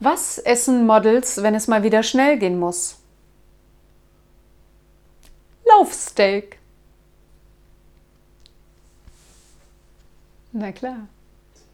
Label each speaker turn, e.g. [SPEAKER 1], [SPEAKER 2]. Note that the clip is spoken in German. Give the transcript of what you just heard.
[SPEAKER 1] Was essen Models, wenn es mal wieder schnell gehen muss? Laufsteak. Na klar.